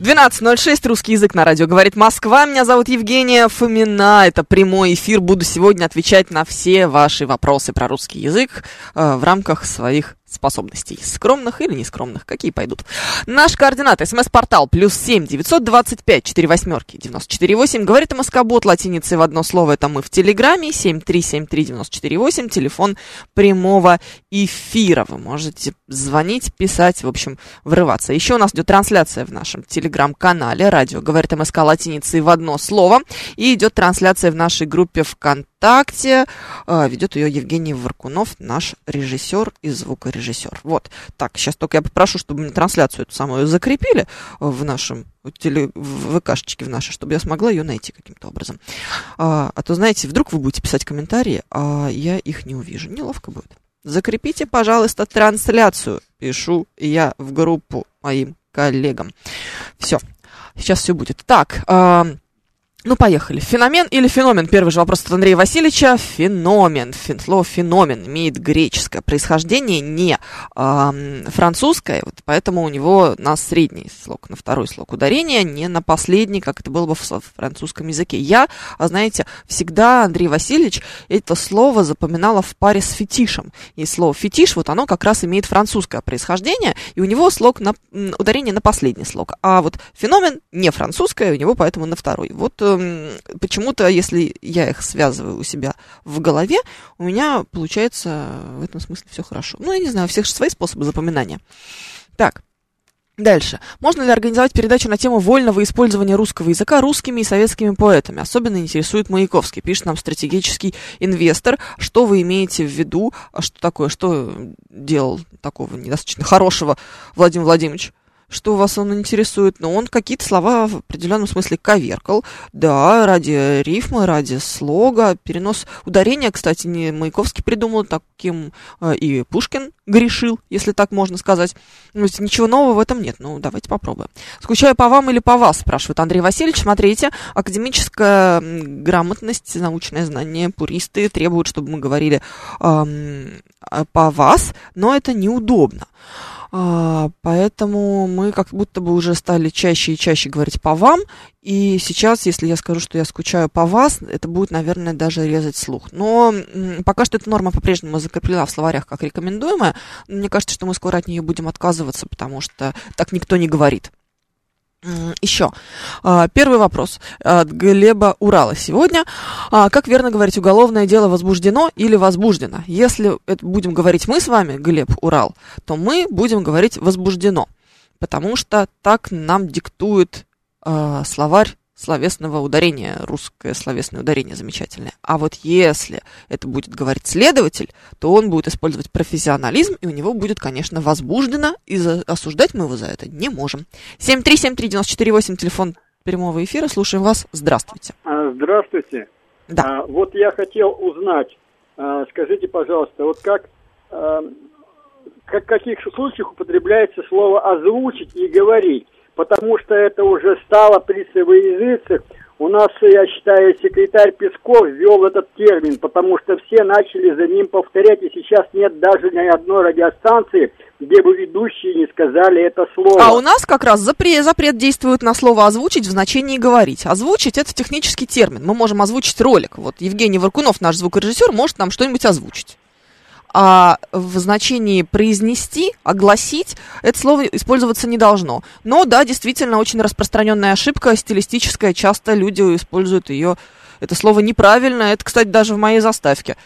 12.06, русский язык на радио говорит Москва. Меня зовут Евгения Фомина. Это прямой эфир. Буду сегодня отвечать на все ваши вопросы про русский язык э, в рамках своих способностей. Скромных или нескромных, какие пойдут. Наш координат, смс-портал, плюс семь девятьсот двадцать пять четыре восьмерки девяносто четыре восемь. Говорит МСК-бот латиницей в одно слово, это мы в Телеграме, семь три семь три девяносто четыре восемь, телефон прямого эфира. Вы можете звонить, писать, в общем, врываться. Еще у нас идет трансляция в нашем Телеграм-канале, радио говорит МСК латиницей в одно слово, и идет трансляция в нашей группе ВКонтакте, э, ведет ее Евгений Варкунов, наш режиссер и звукорежиссер. Вот. Так, сейчас только я попрошу, чтобы мне трансляцию эту самую закрепили в нашем теле, в ВКшечке в нашей, чтобы я смогла ее найти каким-то образом. А, а то, знаете, вдруг вы будете писать комментарии, а я их не увижу. Неловко будет. Закрепите, пожалуйста, трансляцию. Пишу я в группу моим коллегам. Все. Сейчас все будет. Так, а, ну, поехали. Феномен или феномен? Первый же вопрос от Андрея Васильевича. Феномен. Фен, слово феномен имеет греческое происхождение, не э, французское, вот поэтому у него на средний слог, на второй слог ударения, не на последний, как это было бы в французском языке. Я, знаете, всегда, Андрей Васильевич, это слово запоминала в паре с фетишем. И слово фетиш, вот оно как раз имеет французское происхождение, и у него слог на, ударение на последний слог. А вот феномен не французское, у него поэтому на второй. Вот почему-то, если я их связываю у себя в голове, у меня получается в этом смысле все хорошо. Ну, я не знаю, у всех же свои способы запоминания. Так, Дальше. Можно ли организовать передачу на тему вольного использования русского языка русскими и советскими поэтами? Особенно интересует Маяковский. Пишет нам стратегический инвестор. Что вы имеете в виду? А что такое? Что делал такого недостаточно хорошего Владимир Владимирович? Что вас он интересует, но он какие-то слова в определенном смысле коверкал. Да, ради рифма, ради слога, перенос ударения, кстати, не Маяковский придумал, таким э, и Пушкин грешил, если так можно сказать. Ну, ничего нового в этом нет, ну давайте попробуем. Скучаю по вам или по вас, спрашивает Андрей Васильевич. Смотрите, академическая грамотность, научное знание, пуристы требуют, чтобы мы говорили э, по вас, но это неудобно. А, поэтому мы как будто бы уже стали чаще и чаще говорить по вам. И сейчас, если я скажу, что я скучаю по вас, это будет, наверное, даже резать слух. Но пока что эта норма по-прежнему закреплена в словарях как рекомендуемая. Мне кажется, что мы скоро от нее будем отказываться, потому что так никто не говорит. Еще. А, первый вопрос от Глеба Урала сегодня. А, как верно говорить, уголовное дело возбуждено или возбуждено? Если это будем говорить мы с вами, Глеб Урал, то мы будем говорить возбуждено, потому что так нам диктует э, словарь словесного ударения, русское словесное ударение замечательное. А вот если это будет говорить следователь, то он будет использовать профессионализм, и у него будет, конечно, возбуждено, и за, осуждать мы его за это не можем. 7373948, телефон прямого эфира, слушаем вас. Здравствуйте. А, здравствуйте. Да. А, вот я хотел узнать, а, скажите, пожалуйста, вот как, а, как в каких случаях употребляется слово озвучить и говорить? Потому что это уже стало присовый язык. У нас, я считаю, секретарь Песков ввел этот термин, потому что все начали за ним повторять, и сейчас нет даже ни одной радиостанции, где бы ведущие не сказали это слово. А у нас как раз запрет, запрет действует на слово «озвучить» в значении «говорить». Озвучить – это технический термин. Мы можем озвучить ролик. Вот Евгений Варкунов, наш звукорежиссер, может нам что-нибудь озвучить а в значении произнести, огласить, это слово использоваться не должно. Но да, действительно, очень распространенная ошибка, стилистическая, часто люди используют ее, это слово неправильно, это, кстати, даже в моей заставке.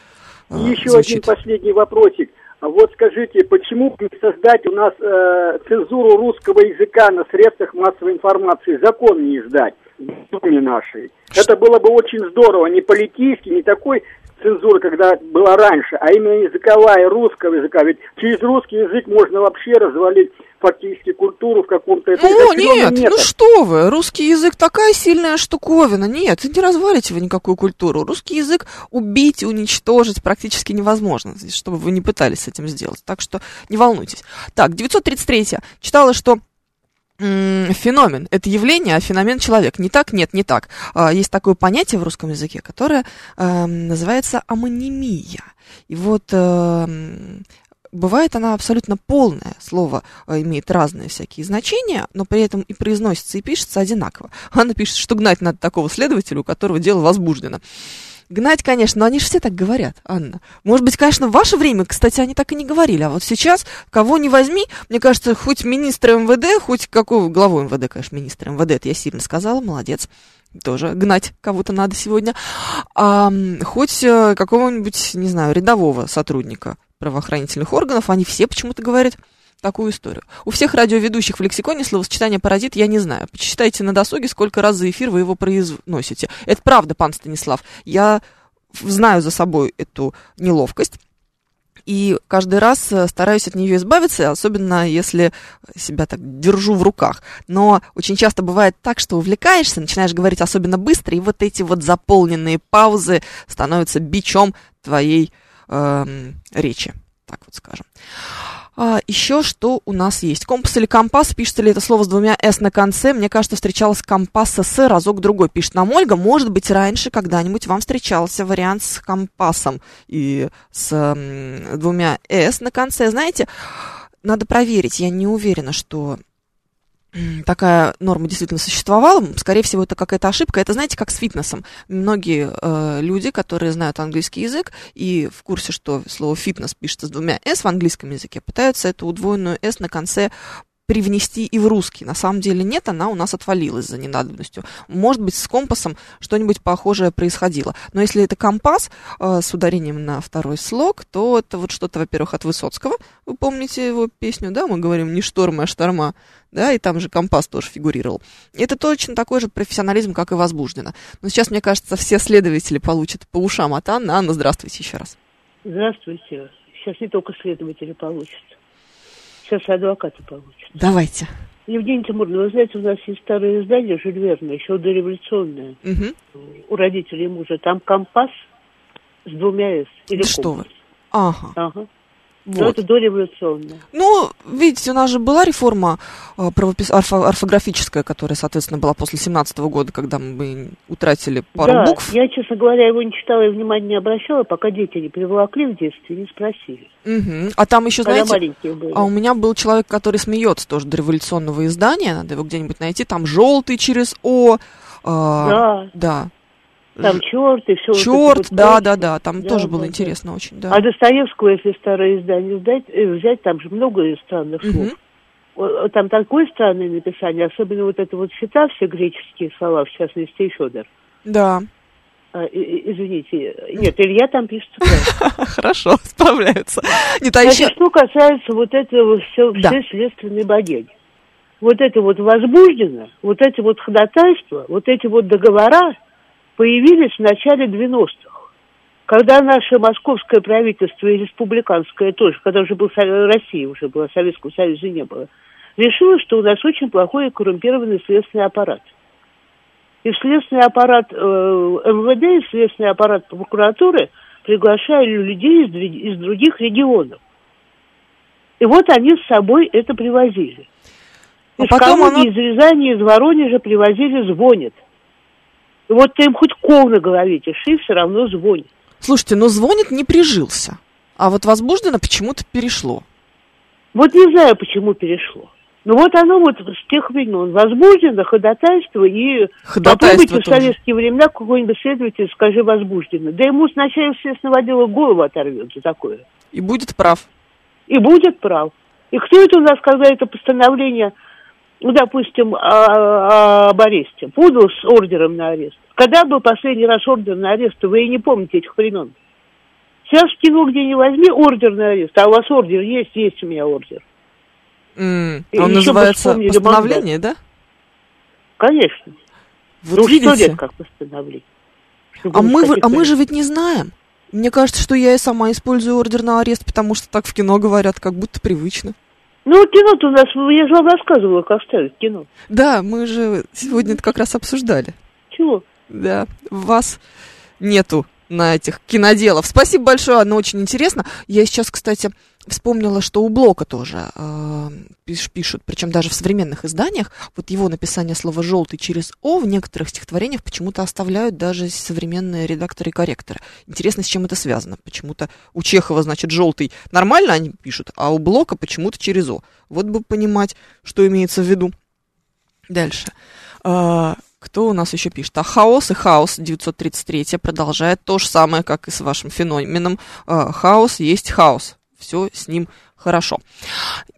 И э, еще звучит. один последний вопросик. А вот скажите, почему не создать у нас э, цензуру русского языка на средствах массовой информации, закон не издать Думе нашей? Это было бы очень здорово, не политический, не такой цензура, когда была раньше, а именно языковая, русского языка. Ведь через русский язык можно вообще развалить фактически культуру в каком-то... Ну, это нет, нет, ну что вы, русский язык такая сильная штуковина. Нет, не развалите вы никакую культуру. Русский язык убить, уничтожить практически невозможно, чтобы вы не пытались с этим сделать. Так что не волнуйтесь. Так, 933 читала, что феномен. Это явление, а феномен человек. Не так? Нет, не так. А, есть такое понятие в русском языке, которое э, называется амонимия. И вот э, бывает она абсолютно полная. Слово э, имеет разные всякие значения, но при этом и произносится, и пишется одинаково. Она пишет, что гнать надо такого следователя, у которого дело возбуждено. Гнать, конечно, но они же все так говорят, Анна. Может быть, конечно, в ваше время, кстати, они так и не говорили, а вот сейчас кого не возьми, мне кажется, хоть министра МВД, хоть какого, главу МВД, конечно, министра МВД, это я сильно сказала, молодец, тоже гнать кого-то надо сегодня, а, хоть э, какого-нибудь, не знаю, рядового сотрудника правоохранительных органов, они все почему-то говорят такую историю. У всех радиоведущих в лексиконе словосочетание «паразит» я не знаю. Почитайте на досуге, сколько раз за эфир вы его произносите. Это правда, пан Станислав. Я знаю за собой эту неловкость. И каждый раз э, стараюсь от нее избавиться, особенно если себя так держу в руках. Но очень часто бывает так, что увлекаешься, начинаешь говорить особенно быстро, и вот эти вот заполненные паузы становятся бичом твоей э, речи, так вот скажем. А, еще что у нас есть? Компас или компас? Пишется ли это слово с двумя «с» на конце? Мне кажется, встречалась компаса с разок-другой. Пишет нам Ольга. Может быть, раньше когда-нибудь вам встречался вариант с компасом и с м, двумя «с» на конце. Знаете, надо проверить. Я не уверена, что такая норма действительно существовала. Скорее всего, это какая-то ошибка. Это, знаете, как с фитнесом. Многие э, люди, которые знают английский язык и в курсе, что слово фитнес пишется с двумя «с» в английском языке, пытаются эту удвоенную «с» на конце привнести и в русский. На самом деле нет, она у нас отвалилась за ненадобностью. Может быть, с компасом что-нибудь похожее происходило. Но если это компас э, с ударением на второй слог, то это вот что-то, во-первых, от Высоцкого. Вы помните его песню, да? Мы говорим не штормы, а шторма. Да, и там же компас тоже фигурировал. Это точно такой же профессионализм, как и возбуждено. Но сейчас, мне кажется, все следователи получат по ушам от Анны. Анна, здравствуйте еще раз. Здравствуйте. Сейчас не только следователи получат. Сейчас адвокаты получат. Давайте. Евгений Тимуровна, вы знаете, у нас есть старое издание Жюль Верна, еще дореволюционное. Угу. У родителей мужа. Там компас с двумя «с». Или да что вы? Ага. Ага. Вот. Но это дореволюционное. Ну, видите, у нас же была реформа э, правопис... орфо... орфографическая, которая, соответственно, была после 17 года, когда мы утратили пару да, букв. я, честно говоря, его не читала и внимания не обращала, пока дети не приволокли в детстве, не спросили. Угу. А там еще, когда знаете, а у меня был человек, который смеется тоже до революционного издания, надо его где-нибудь найти, там желтый через О. Э, да. Да. Там черт и все. Черт, вот да, да, да, там да, тоже да, было да. интересно очень, да. А Достоевского, если старое издание взять, э, взять там же много странных слов. Угу. Там такое странное написание, особенно вот это вот счета, все греческие слова, в частности, и Федор. Да. А, извините, нет, Илья там пишет Хорошо, справляются. Нет, а еще... что касается вот этого все, да. все следственной богини. Вот это вот возбуждено, вот эти вот ходатайства, вот эти вот договора, появились в начале 90-х. Когда наше московское правительство и республиканское тоже, когда уже был Россия, уже была Советского Союза не было, решило, что у нас очень плохой и коррумпированный следственный аппарат. И в следственный аппарат э, МВД, и следственный аппарат прокуратуры приглашали людей из, из других регионов. И вот они с собой это привозили. А из потом Калуги, оно... из Рязани, из Воронежа привозили звонят. Вот ты им хоть кол на голове тиши, все равно звонит. Слушайте, но звонит не прижился. А вот возбуждено почему-то перешло. Вот не знаю, почему перешло. Ну вот оно вот с тех времен возбуждено, ходатайство, и ходатайство попробуйте тоже. в советские времена какой-нибудь следователь скажи возбуждено. Да ему с начальником следственного отдела голову оторвет за такое. И будет прав. И будет прав. И кто это у нас, когда это постановление ну, допустим, а, а, об аресте, подал с ордером на арест. Когда был последний раз ордер на арест, вы и не помните этих времен. Сейчас в кино где не возьми ордер на арест, а у вас ордер есть, есть у меня ордер. Mm, он называется постановление, мандат. да? Конечно. Вот ну, видите? что лет как постановление. А мы, а мы же ведь не знаем. Мне кажется, что я и сама использую ордер на арест, потому что так в кино говорят, как будто привычно. Ну, кино-то у нас, я же вам рассказывала, как ставить кино. Да, мы же сегодня это как раз обсуждали. Чего? Да, вас нету на этих киноделов. Спасибо большое, оно очень интересно. Я сейчас, кстати, вспомнила, что у Блока тоже э, пиш, пишут, причем даже в современных изданиях, вот его написание слова «желтый» через «о» в некоторых стихотворениях почему-то оставляют даже современные редакторы и корректоры. Интересно, с чем это связано. Почему-то у Чехова, значит, «желтый» нормально они пишут, а у Блока почему-то через «о». Вот бы понимать, что имеется в виду. Дальше. Э, кто у нас еще пишет? А хаос и хаос 933 продолжает то же самое, как и с вашим феноменом. Э, хаос есть хаос все с ним хорошо.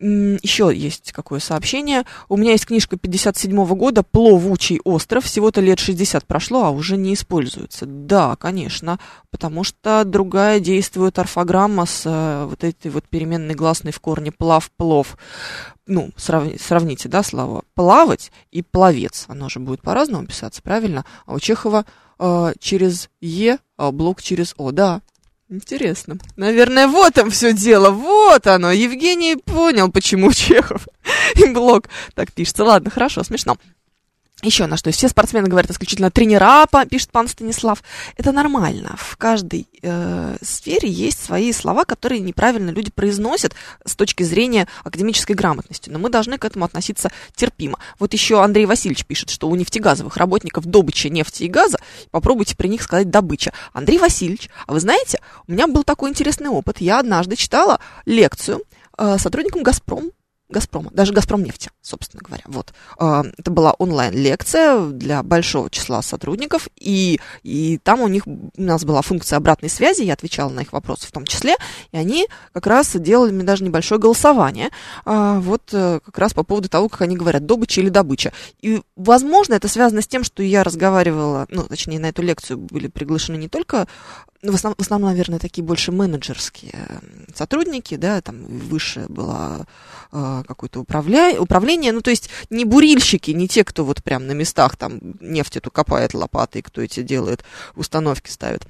Еще есть какое сообщение. У меня есть книжка 57 -го года «Пловучий остров». Всего-то лет 60 прошло, а уже не используется. Да, конечно, потому что другая действует орфограмма с э, вот этой вот переменной гласной в корне «плав-плов». Ну, срав, сравните, да, слова «плавать» и «пловец». Оно же будет по-разному писаться, правильно? А у Чехова э, через «е», а блок через «о». Да, Интересно. Наверное, вот там все дело. Вот оно. Евгений понял, почему Чехов и Блок так пишется. Ладно, хорошо, смешно. Еще на что. Все спортсмены говорят исключительно тренера, пишет пан Станислав. Это нормально. В каждой э, сфере есть свои слова, которые неправильно люди произносят с точки зрения академической грамотности. Но мы должны к этому относиться терпимо. Вот еще Андрей Васильевич пишет, что у нефтегазовых работников добыча нефти и газа. Попробуйте при них сказать добыча. Андрей Васильевич, а вы знаете, у меня был такой интересный опыт. Я однажды читала лекцию э, сотрудникам «Газпром» Газпрома, даже Газпром нефти, собственно говоря. Вот. А, это была онлайн-лекция для большого числа сотрудников, и, и там у них, у нас была функция обратной связи, я отвечала на их вопросы в том числе, и они как раз делали мне даже небольшое голосование, а, вот э, как раз по поводу того, как они говорят, добыча или добыча. И, возможно, это связано с тем, что я разговаривала, ну, точнее, на эту лекцию были приглашены не только ну, в, основном, в основном, наверное, такие больше менеджерские сотрудники, да, там выше было э, какое-то управля... управление, ну, то есть не бурильщики, не те, кто вот прям на местах там нефть эту копает лопатой, кто эти делает, установки ставит.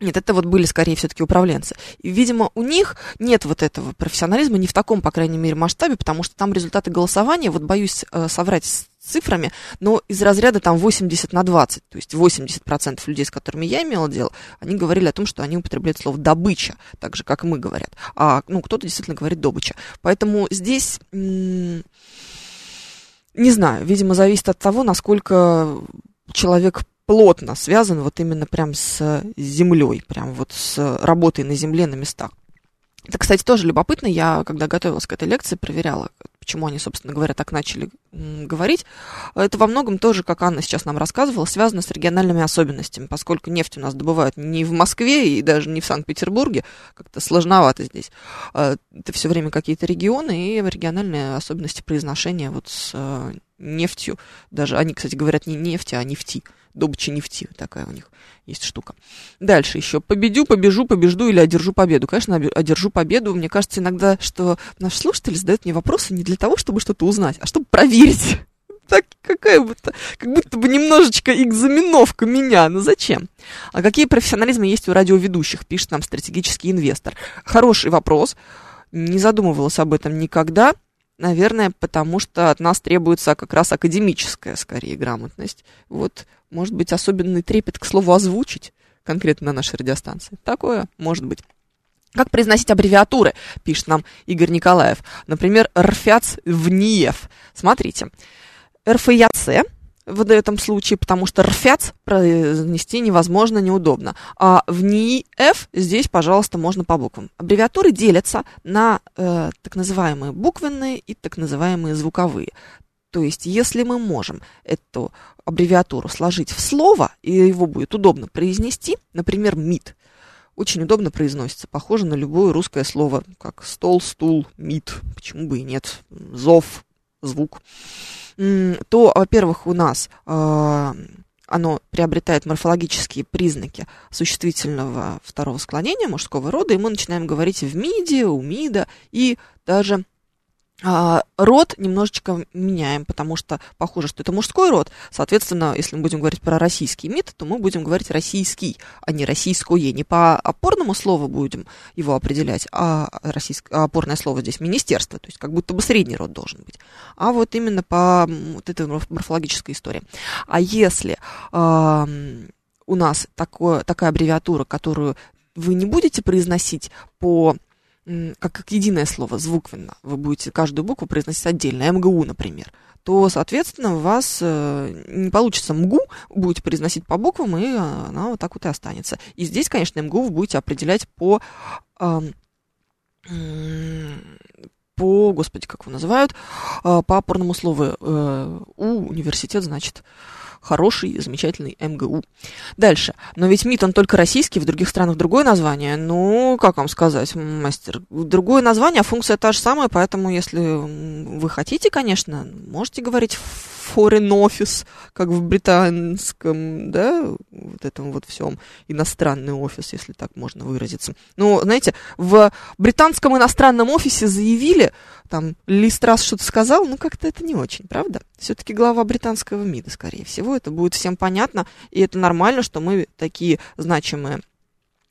Нет, это вот были скорее все-таки управленцы. И, видимо, у них нет вот этого профессионализма, не в таком, по крайней мере, масштабе, потому что там результаты голосования, вот боюсь э, соврать цифрами, но из разряда там 80 на 20, то есть 80% людей, с которыми я имела дело, они говорили о том, что они употребляют слово добыча, так же, как и мы говорят. А, ну, кто-то действительно говорит добыча. Поэтому здесь... Не знаю, видимо, зависит от того, насколько человек плотно связан вот именно прям с землей, прям вот с работой на земле на местах. Это, кстати, тоже любопытно. Я, когда готовилась к этой лекции, проверяла, почему они, собственно говоря, так начали говорить. Это во многом тоже, как Анна сейчас нам рассказывала, связано с региональными особенностями, поскольку нефть у нас добывают не в Москве и даже не в Санкт-Петербурге, как-то сложновато здесь. А, это все время какие-то регионы и региональные особенности произношения вот с э, нефтью. Даже они, кстати, говорят не нефти, а нефти добыча нефти, такая у них есть штука. Дальше еще. Победю, побежу, побежду или одержу победу. Конечно, одержу победу. Мне кажется иногда, что наши слушатели задают мне вопросы не для того, чтобы что-то узнать, а чтобы проверить. Так, какая будто, как будто бы немножечко экзаменовка меня. Ну зачем? А какие профессионализмы есть у радиоведущих, пишет нам стратегический инвестор. Хороший вопрос. Не задумывалась об этом никогда. Наверное, потому что от нас требуется как раз академическая, скорее, грамотность. Вот, может быть, особенный трепет к слову озвучить конкретно на нашей радиостанции. Такое может быть. Как произносить аббревиатуры, пишет нам Игорь Николаев. Например, РФЯЦ в НИЕФ. Смотрите, РФЯЦ в этом случае, потому что рфяц произнести невозможно, неудобно. А в НИИФ здесь, пожалуйста, можно по буквам. Аббревиатуры делятся на э, так называемые буквенные и так называемые звуковые. То есть, если мы можем эту аббревиатуру сложить в слово, и его будет удобно произнести, например, МИД, очень удобно произносится, похоже на любое русское слово, как стол, стул, МИД, почему бы и нет, зов, звук то, во-первых, у нас а, оно приобретает морфологические признаки существительного второго склонения мужского рода, и мы начинаем говорить в МИДе, у МИДа и даже род немножечко меняем, потому что похоже, что это мужской род. Соответственно, если мы будем говорить про российский МИД, то мы будем говорить российский, а не российское. Не по опорному слову будем его определять, а, российское, а опорное слово здесь министерство, то есть как будто бы средний род должен быть. А вот именно по вот этой морфологической истории. А если э, у нас такое, такая аббревиатура, которую вы не будете произносить по как, как единое слово, звуквенно, вы будете каждую букву произносить отдельно, МГУ, например, то, соответственно, у вас э, не получится МГУ, будете произносить по буквам, и она вот так вот и останется. И здесь, конечно, МГУ вы будете определять по, по, господи, как его называют, э, по опорному слову э, У, университет, значит, хороший, замечательный МГУ. Дальше. Но ведь МИД, он только российский, в других странах другое название. Ну, как вам сказать, мастер? Другое название, а функция та же самая, поэтому, если вы хотите, конечно, можете говорить foreign office, как в британском, да, вот этом вот всем, иностранный офис, если так можно выразиться. Ну, знаете, в британском иностранном офисе заявили, там, Листрас что-то сказал, ну, как-то это не очень, правда? Все-таки глава британского МИДа, скорее всего, это будет всем понятно, и это нормально, что мы такие значимые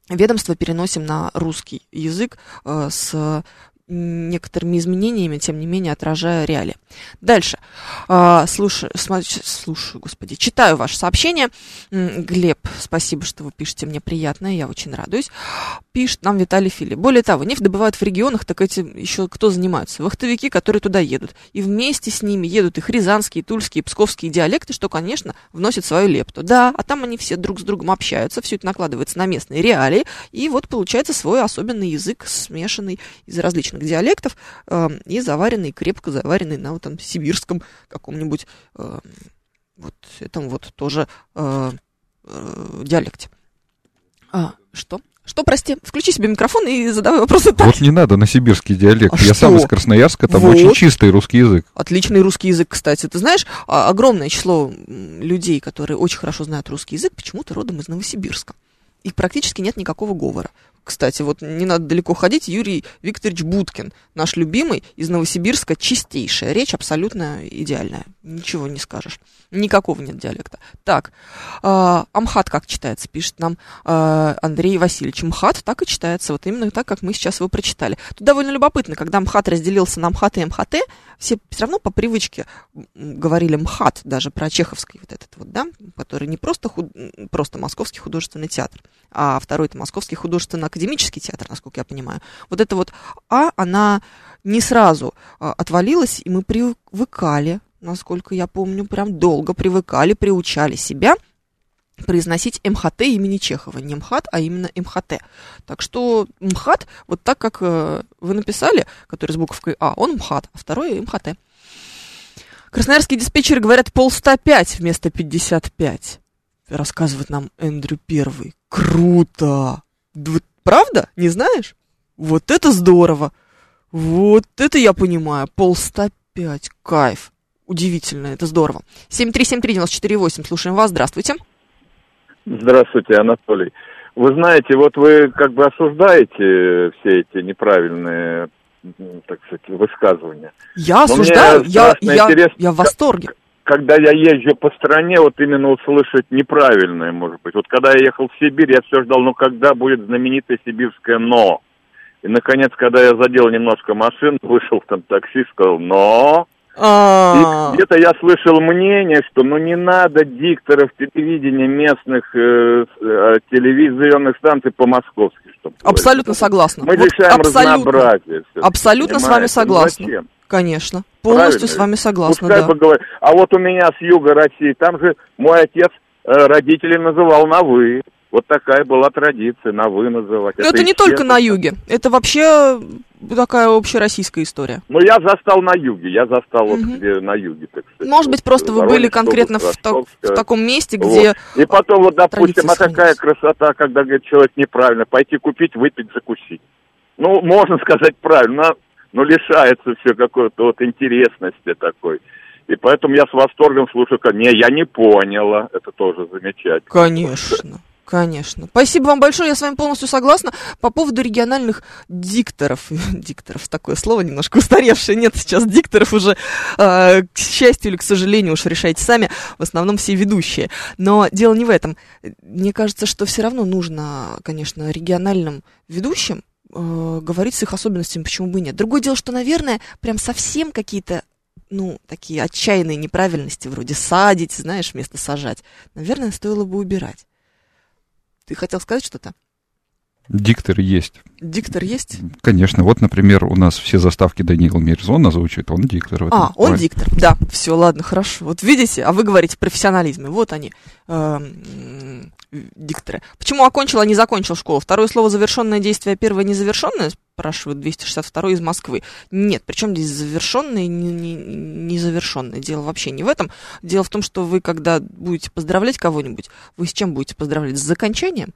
ведомства переносим на русский язык э, с некоторыми изменениями, тем не менее, отражая реалии. Дальше. А, слушаю, слушаю, господи, читаю ваше сообщение. Глеб, спасибо, что вы пишете, мне приятно, я очень радуюсь. Пишет нам Виталий Фили. Более того, нефть добывают в регионах, так эти еще кто занимаются? Вахтовики, которые туда едут. И вместе с ними едут их рязанские, тульские, псковские диалекты, что, конечно, вносит свою лепту. Да, а там они все друг с другом общаются, все это накладывается на местные реалии, и вот получается свой особенный язык, смешанный из различных диалектов э, и заваренный, крепко заваренный на вот там сибирском каком-нибудь э, вот этом вот тоже э, э, диалекте. А, что? Что, прости? Включи себе микрофон и задавай вопросы так. Вот не надо на сибирский диалект. А Я что? сам из Красноярска, там вот. очень чистый русский язык. Отличный русский язык, кстати. Ты знаешь, а, огромное число людей, которые очень хорошо знают русский язык, почему-то родом из Новосибирска. И практически нет никакого говора. Кстати, вот не надо далеко ходить, Юрий Викторович Будкин, наш любимый, из Новосибирска, чистейшая речь, абсолютно идеальная, ничего не скажешь, никакого нет диалекта. Так, э, Амхат как читается, пишет нам э, Андрей Васильевич. Мхат так и читается, вот именно так, как мы сейчас его прочитали. Тут довольно любопытно, когда Мхат разделился на Мхат и МХТ, все все равно по привычке говорили МХАТ, даже про чеховский вот этот вот, да, который не просто, худ... просто Московский художественный театр, а второй это Московский художественно-академический театр, насколько я понимаю. Вот это вот А, она не сразу а, отвалилась, и мы привыкали, насколько я помню, прям долго привыкали, приучали себя произносить МХТ имени Чехова. Не МХАТ, а именно МХТ. Так что МХАТ, вот так как э, вы написали, который с буковкой А, он МХАТ, а второй МХТ. Красноярские диспетчеры говорят пол 105 вместо 55 рассказывает нам Эндрю Первый. Круто! Правда? Не знаешь? Вот это здорово! Вот это я понимаю. Пол 105. Кайф. Удивительно, это здорово. 7373948, слушаем вас. Здравствуйте. Здравствуйте, Анатолий. Вы знаете, вот вы как бы осуждаете все эти неправильные, так сказать, высказывания. Я осуждаю, я, я, я в восторге когда я езжу по стране, вот именно услышать неправильное, может быть. Вот когда я ехал в Сибирь, я все ждал, ну когда будет знаменитое сибирское «но». И, наконец, когда я задел немножко машин, вышел там такси, сказал «но». А. И где-то я слышал мнение, что ну не надо дикторов телевидения местных э, э, телевизионных станций по-московски. Абсолютно согласна. Мы решаем разнообразие. Абсолютно с вами согласна. Ну, зачем? Конечно. Полностью Правильно. с вами согласна, Пускай да. Поговорит. А вот у меня с юга России, там же мой отец э, родителей называл на «вы». Вот такая была традиция, на «вы» называть. Но это, это не только на юге, это вообще такая общероссийская история. Ну, я застал на юге, я застал угу. вот где на юге, так сказать. Может быть, просто вы были конкретно в, то, в таком месте, где вот. И потом, вот, допустим, а какая красота, когда, говорит, человек неправильно, пойти купить, выпить, закусить. Ну, можно сказать правильно, ну, лишается все какой-то вот интересности такой. И поэтому я с восторгом слушаю, не, я не поняла, это тоже замечательно. Конечно. Конечно. Спасибо вам большое, я с вами полностью согласна. По поводу региональных дикторов. Дикторов, такое слово немножко устаревшее. Нет сейчас дикторов уже, э, к счастью или к сожалению, уж решайте сами. В основном все ведущие. Но дело не в этом. Мне кажется, что все равно нужно, конечно, региональным ведущим э, говорить с их особенностями, почему бы и нет. Другое дело, что, наверное, прям совсем какие-то ну, такие отчаянные неправильности, вроде садить, знаешь, вместо сажать, наверное, стоило бы убирать. Ты хотел сказать что-то? Диктор есть. Диктор есть? Конечно. Вот, например, у нас все заставки Даниил Мирзон озвучивает, он диктор. а, он плане. диктор, да. Все, ладно, хорошо. Вот видите, а вы говорите профессионализме. Вот они, э, дикторы. Почему окончил, а не закончил школу? Второе слово завершенное действие, первое незавершенное, спрашивает 262 из Москвы. Нет, причем здесь завершенное и незавершенное. Дело вообще не в этом. Дело в том, что вы, когда будете поздравлять кого-нибудь, вы с чем будете поздравлять? С закончанием?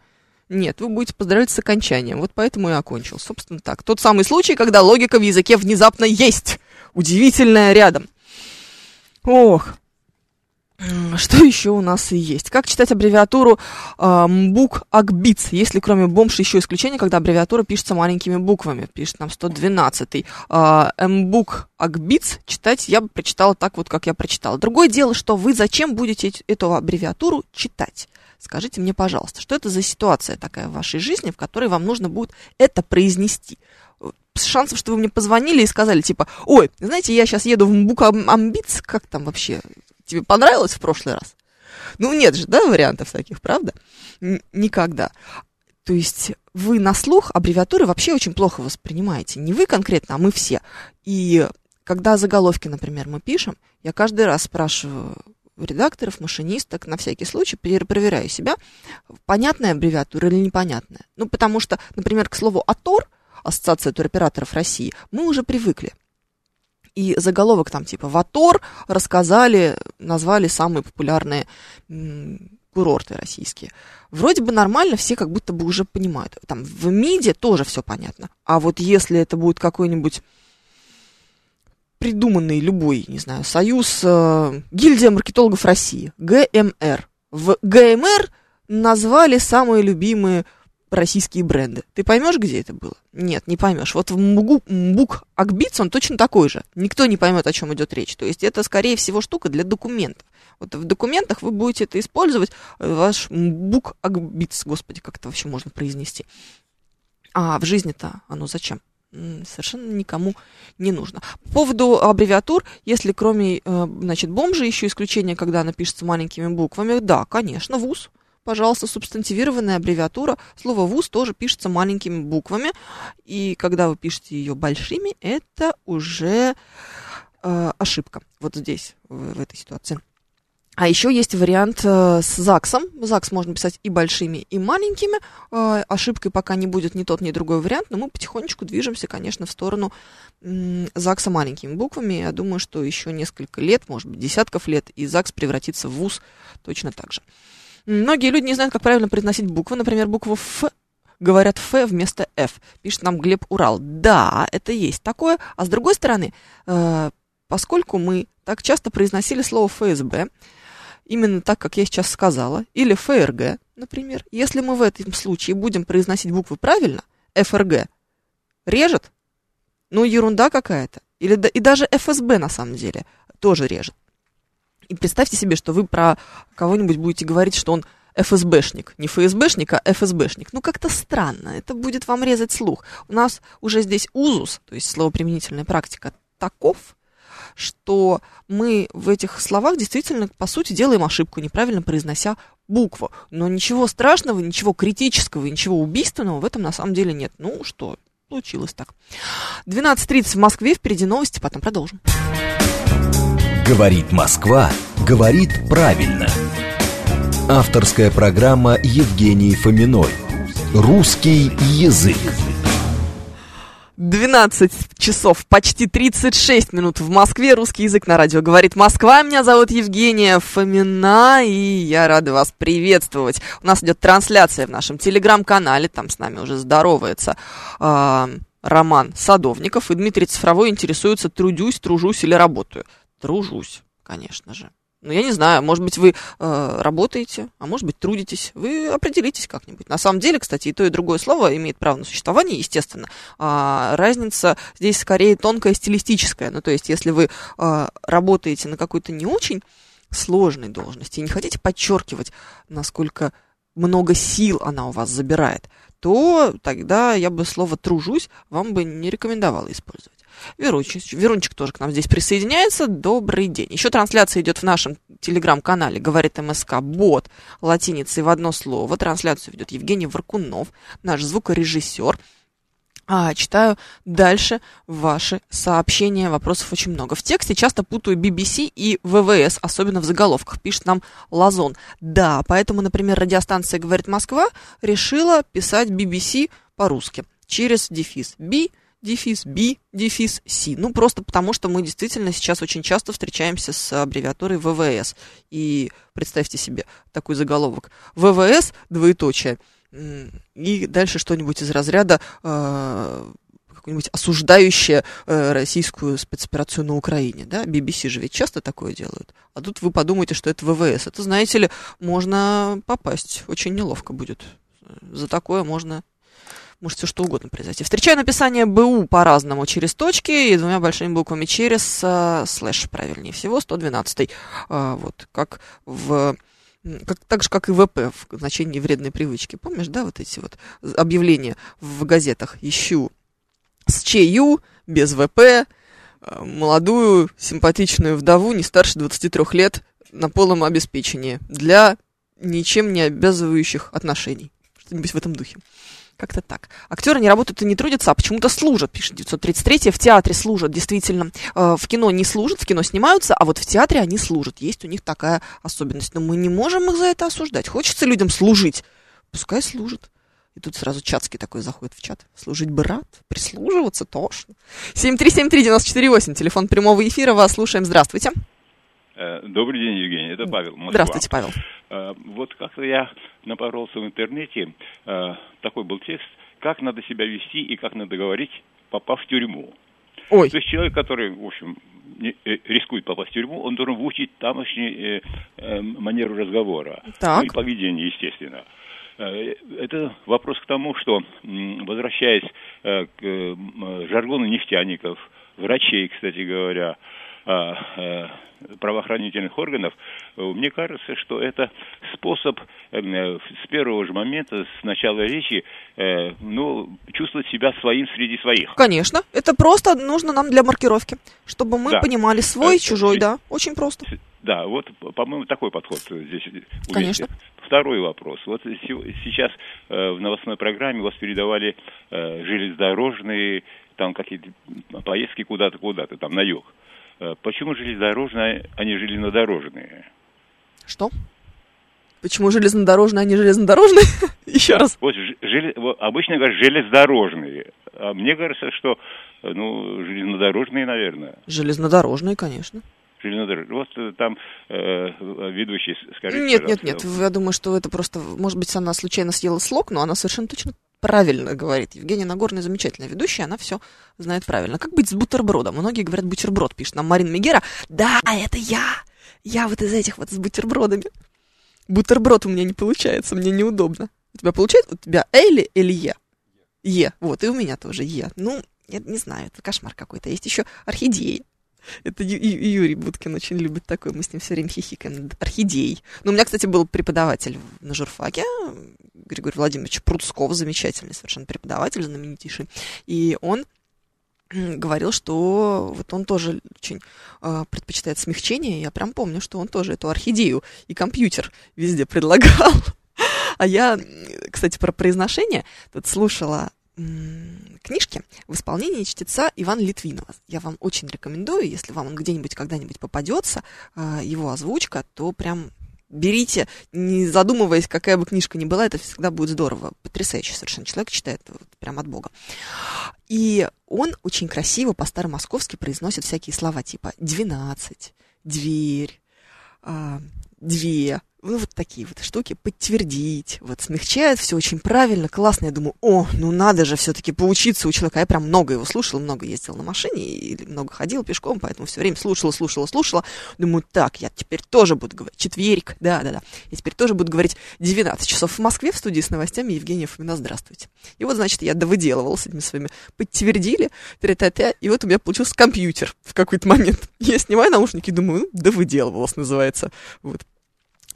Нет, вы будете поздравлять с окончанием. Вот поэтому и окончил. Собственно так. Тот самый случай, когда логика в языке внезапно есть. Удивительная рядом. Ох, что еще у нас есть? Как читать аббревиатуру э, МБУК АКБИЦ, если кроме бомж еще исключение, когда аббревиатура пишется маленькими буквами? Пишет нам 112-й. Э, МБУК АКБИЦ читать я бы прочитала так вот, как я прочитала. Другое дело, что вы зачем будете эту аббревиатуру читать? Скажите мне, пожалуйста, что это за ситуация такая в вашей жизни, в которой вам нужно будет это произнести? шансов, что вы мне позвонили и сказали, типа, ой, знаете, я сейчас еду в МБУК Амбиц, как там вообще Тебе понравилось в прошлый раз? Ну, нет же, да, вариантов таких, правда? Никогда. То есть вы на слух аббревиатуры вообще очень плохо воспринимаете. Не вы конкретно, а мы все. И когда заголовки, например, мы пишем, я каждый раз спрашиваю редакторов, машинисток, на всякий случай перепроверяю себя, понятная аббревиатура или непонятная. Ну, потому что, например, к слову «АТОР», Ассоциация туроператоров России, мы уже привыкли и заголовок там типа «Ватор» рассказали, назвали самые популярные курорты российские. Вроде бы нормально, все как будто бы уже понимают. Там в МИДе тоже все понятно. А вот если это будет какой-нибудь придуманный любой, не знаю, союз, э, гильдия маркетологов России, ГМР. В ГМР назвали самые любимые российские бренды. Ты поймешь, где это было? Нет, не поймешь. Вот в Мбук, Мбук Акбитс он точно такой же. Никто не поймет, о чем идет речь. То есть это, скорее всего, штука для документов. Вот в документах вы будете это использовать, э, ваш Мбук Акбитс, господи, как это вообще можно произнести. А в жизни-то оно зачем? Совершенно никому не нужно. По поводу аббревиатур, если кроме, э, значит, бомжа еще исключение, когда она пишется маленькими буквами, да, конечно, ВУЗ, пожалуйста, субстантивированная аббревиатура. Слово ВУЗ тоже пишется маленькими буквами. И когда вы пишете ее большими, это уже э, ошибка. Вот здесь, в, в этой ситуации. А еще есть вариант э, с ЗАГСом. ЗАГС можно писать и большими, и маленькими. Э, ошибкой пока не будет ни тот, ни другой вариант, но мы потихонечку движемся, конечно, в сторону э, ЗАГСа маленькими буквами. Я думаю, что еще несколько лет, может быть, десятков лет, и ЗАГС превратится в ВУЗ точно так же. Многие люди не знают, как правильно произносить буквы. Например, букву «Ф» говорят «Ф» вместо «Ф». Пишет нам Глеб Урал. Да, это есть такое. А с другой стороны, э, поскольку мы так часто произносили слово «ФСБ», именно так, как я сейчас сказала, или ФРГ, например, если мы в этом случае будем произносить буквы правильно, ФРГ режет, ну, ерунда какая-то. Или, и даже ФСБ, на самом деле, тоже режет. И представьте себе, что вы про кого-нибудь будете говорить, что он ФСБшник. Не ФСБшник, а ФСБшник. Ну, как-то странно. Это будет вам резать слух. У нас уже здесь узус, то есть словоприменительная практика, таков, что мы в этих словах действительно, по сути, делаем ошибку, неправильно произнося букву. Но ничего страшного, ничего критического, ничего убийственного в этом на самом деле нет. Ну что, получилось так. 12.30 в Москве, впереди новости, потом продолжим. Говорит Москва, говорит правильно. Авторская программа Евгении Фоминой. Русский язык. 12 часов, почти 36 минут в Москве. Русский язык на радио говорит Москва. Меня зовут Евгения Фомина, и я рада вас приветствовать. У нас идет трансляция в нашем телеграм-канале, там с нами уже здоровается э, Роман Садовников, и Дмитрий Цифровой интересуется, трудюсь, тружусь или работаю тружусь, конечно же. Ну, я не знаю, может быть, вы э, работаете, а может быть, трудитесь. Вы определитесь как-нибудь. На самом деле, кстати, и то, и другое слово имеет право на существование, естественно. А, разница здесь скорее тонкая, стилистическая. Ну, то есть, если вы э, работаете на какой-то не очень сложной должности и не хотите подчеркивать, насколько много сил она у вас забирает, то тогда я бы слово «тружусь» вам бы не рекомендовала использовать. Верунчик, Верунчик тоже к нам здесь присоединяется. Добрый день. Еще трансляция идет в нашем телеграм-канале, говорит МСК, бот, латиницей в одно слово. Трансляцию ведет Евгений Варкунов, наш звукорежиссер. А, читаю дальше ваши сообщения, вопросов очень много. В тексте часто путаю BBC и ВВС, особенно в заголовках, пишет нам Лазон. Да, поэтому, например, радиостанция «Говорит Москва» решила писать BBC по-русски через дефис B, дефис B, дефис C. Ну, просто потому, что мы действительно сейчас очень часто встречаемся с аббревиатурой ВВС. И представьте себе такой заголовок. ВВС, двоеточие, и дальше что-нибудь из разряда э, какое-нибудь осуждающее э, российскую спецоперацию на Украине, да? BBC же ведь часто такое делают. А тут вы подумаете, что это ВВС. Это, знаете ли, можно попасть. Очень неловко будет. За такое можно может все что угодно произойти. Встречаю написание БУ по-разному, через точки и двумя большими буквами через э, слэш, правильнее всего, 112. Э, вот, как в как, так же, как и ВП в значении вредной привычки. Помнишь, да, вот эти вот объявления в газетах? Ищу с ЧЮ, без ВП, э, молодую, симпатичную вдову, не старше 23 лет, на полном обеспечении для ничем не обязывающих отношений. Что-нибудь в этом духе. Как-то так. Актеры не работают и не трудятся, а почему-то служат, пишет 933. В театре служат, действительно. Э, в кино не служат, в кино снимаются, а вот в театре они служат. Есть у них такая особенность. Но мы не можем их за это осуждать. Хочется людям служить. Пускай служат. И тут сразу Чацкий такой заходит в чат. Служить бы рад, прислуживаться тошно. 7373948, телефон прямого эфира, вас слушаем. Здравствуйте. Э, добрый день, Евгений. Это Павел. Москва. Здравствуйте, Павел. Э, вот как-то я напоролся в интернете, э, такой был текст, как надо себя вести и как надо говорить, попав в тюрьму. Ой. То есть человек, который, в общем, рискует попасть в тюрьму, он должен выучить тамошнюю манеру разговора. Так. Ну и поведение, естественно. Это вопрос к тому, что, возвращаясь к жаргону нефтяников, врачей, кстати говоря, правоохранительных органов, э, мне кажется, что это способ э, с первого же момента, с начала речи, э, ну, чувствовать себя своим среди своих. Конечно, это просто нужно нам для маркировки, чтобы мы да. понимали свой, чужой, да, очень просто. Да, вот, по-моему, такой подход здесь Конечно. Второй вопрос. Вот сейчас в новостной программе вас передавали железнодорожные, там какие-то поездки куда-то, куда-то, там на юг. Э, почему железнодорожные, а не железнодорожные? Что? Почему железнодорожные, а не железнодорожные? Еще раз. Вот, желез... вот обычно говорят железнодорожные. А мне кажется, что э, ну, железнодорожные, наверное. Железнодорожные, конечно. Железнодорожные. Вот э, там э, ведущий, скажите, Нет, нет, нет. Я думаю, что это просто, может быть, она случайно съела слог, но она совершенно точно правильно говорит. Евгения Нагорная замечательная ведущая, она все знает правильно. Как быть с бутербродом? Многие говорят бутерброд, пишет нам Марина Мегера. Да, это я! Я вот из этих вот с бутербродами. Бутерброд у меня не получается, мне неудобно. У тебя получается? У тебя Эли или Е? Е. Вот, и у меня тоже Е. Ну, я не знаю, это кошмар какой-то. Есть еще орхидеи. Это Юрий Будкин очень любит такой, мы с ним все время хихикаем. Орхидей. Ну, у меня, кстати, был преподаватель на журфаке, Григорий Владимирович Пруцков, замечательный совершенно преподаватель, знаменитейший. И он говорил, что вот он тоже очень э, предпочитает смягчение. Я прям помню, что он тоже эту орхидею и компьютер везде предлагал. А я, кстати, про произношение тут слушала книжки в исполнении чтеца Ивана Литвинова. Я вам очень рекомендую, если вам он где-нибудь когда-нибудь попадется, а, его озвучка, то прям берите, не задумываясь, какая бы книжка ни была, это всегда будет здорово. Потрясающий совершенно человек читает вот, прям от Бога. И он очень красиво по-старомосковски произносит всякие слова типа «двенадцать», «дверь», а, «две», ну, вот такие вот штуки, подтвердить, вот, смягчает все очень правильно, классно. Я думаю, о, ну надо же все-таки поучиться у человека. Я прям много его слушала, много ездила на машине, и много ходила пешком, поэтому все время слушала, слушала, слушала. Думаю, так, я теперь тоже буду говорить, четверик, да-да-да, я теперь тоже буду говорить 19 часов в Москве в студии с новостями Евгения Фомина, здравствуйте. И вот, значит, я довыделывала с этими своими, подтвердили, и вот у меня получился компьютер в какой-то момент. Я снимаю наушники думаю, ну, довыделывалась, называется. Вот.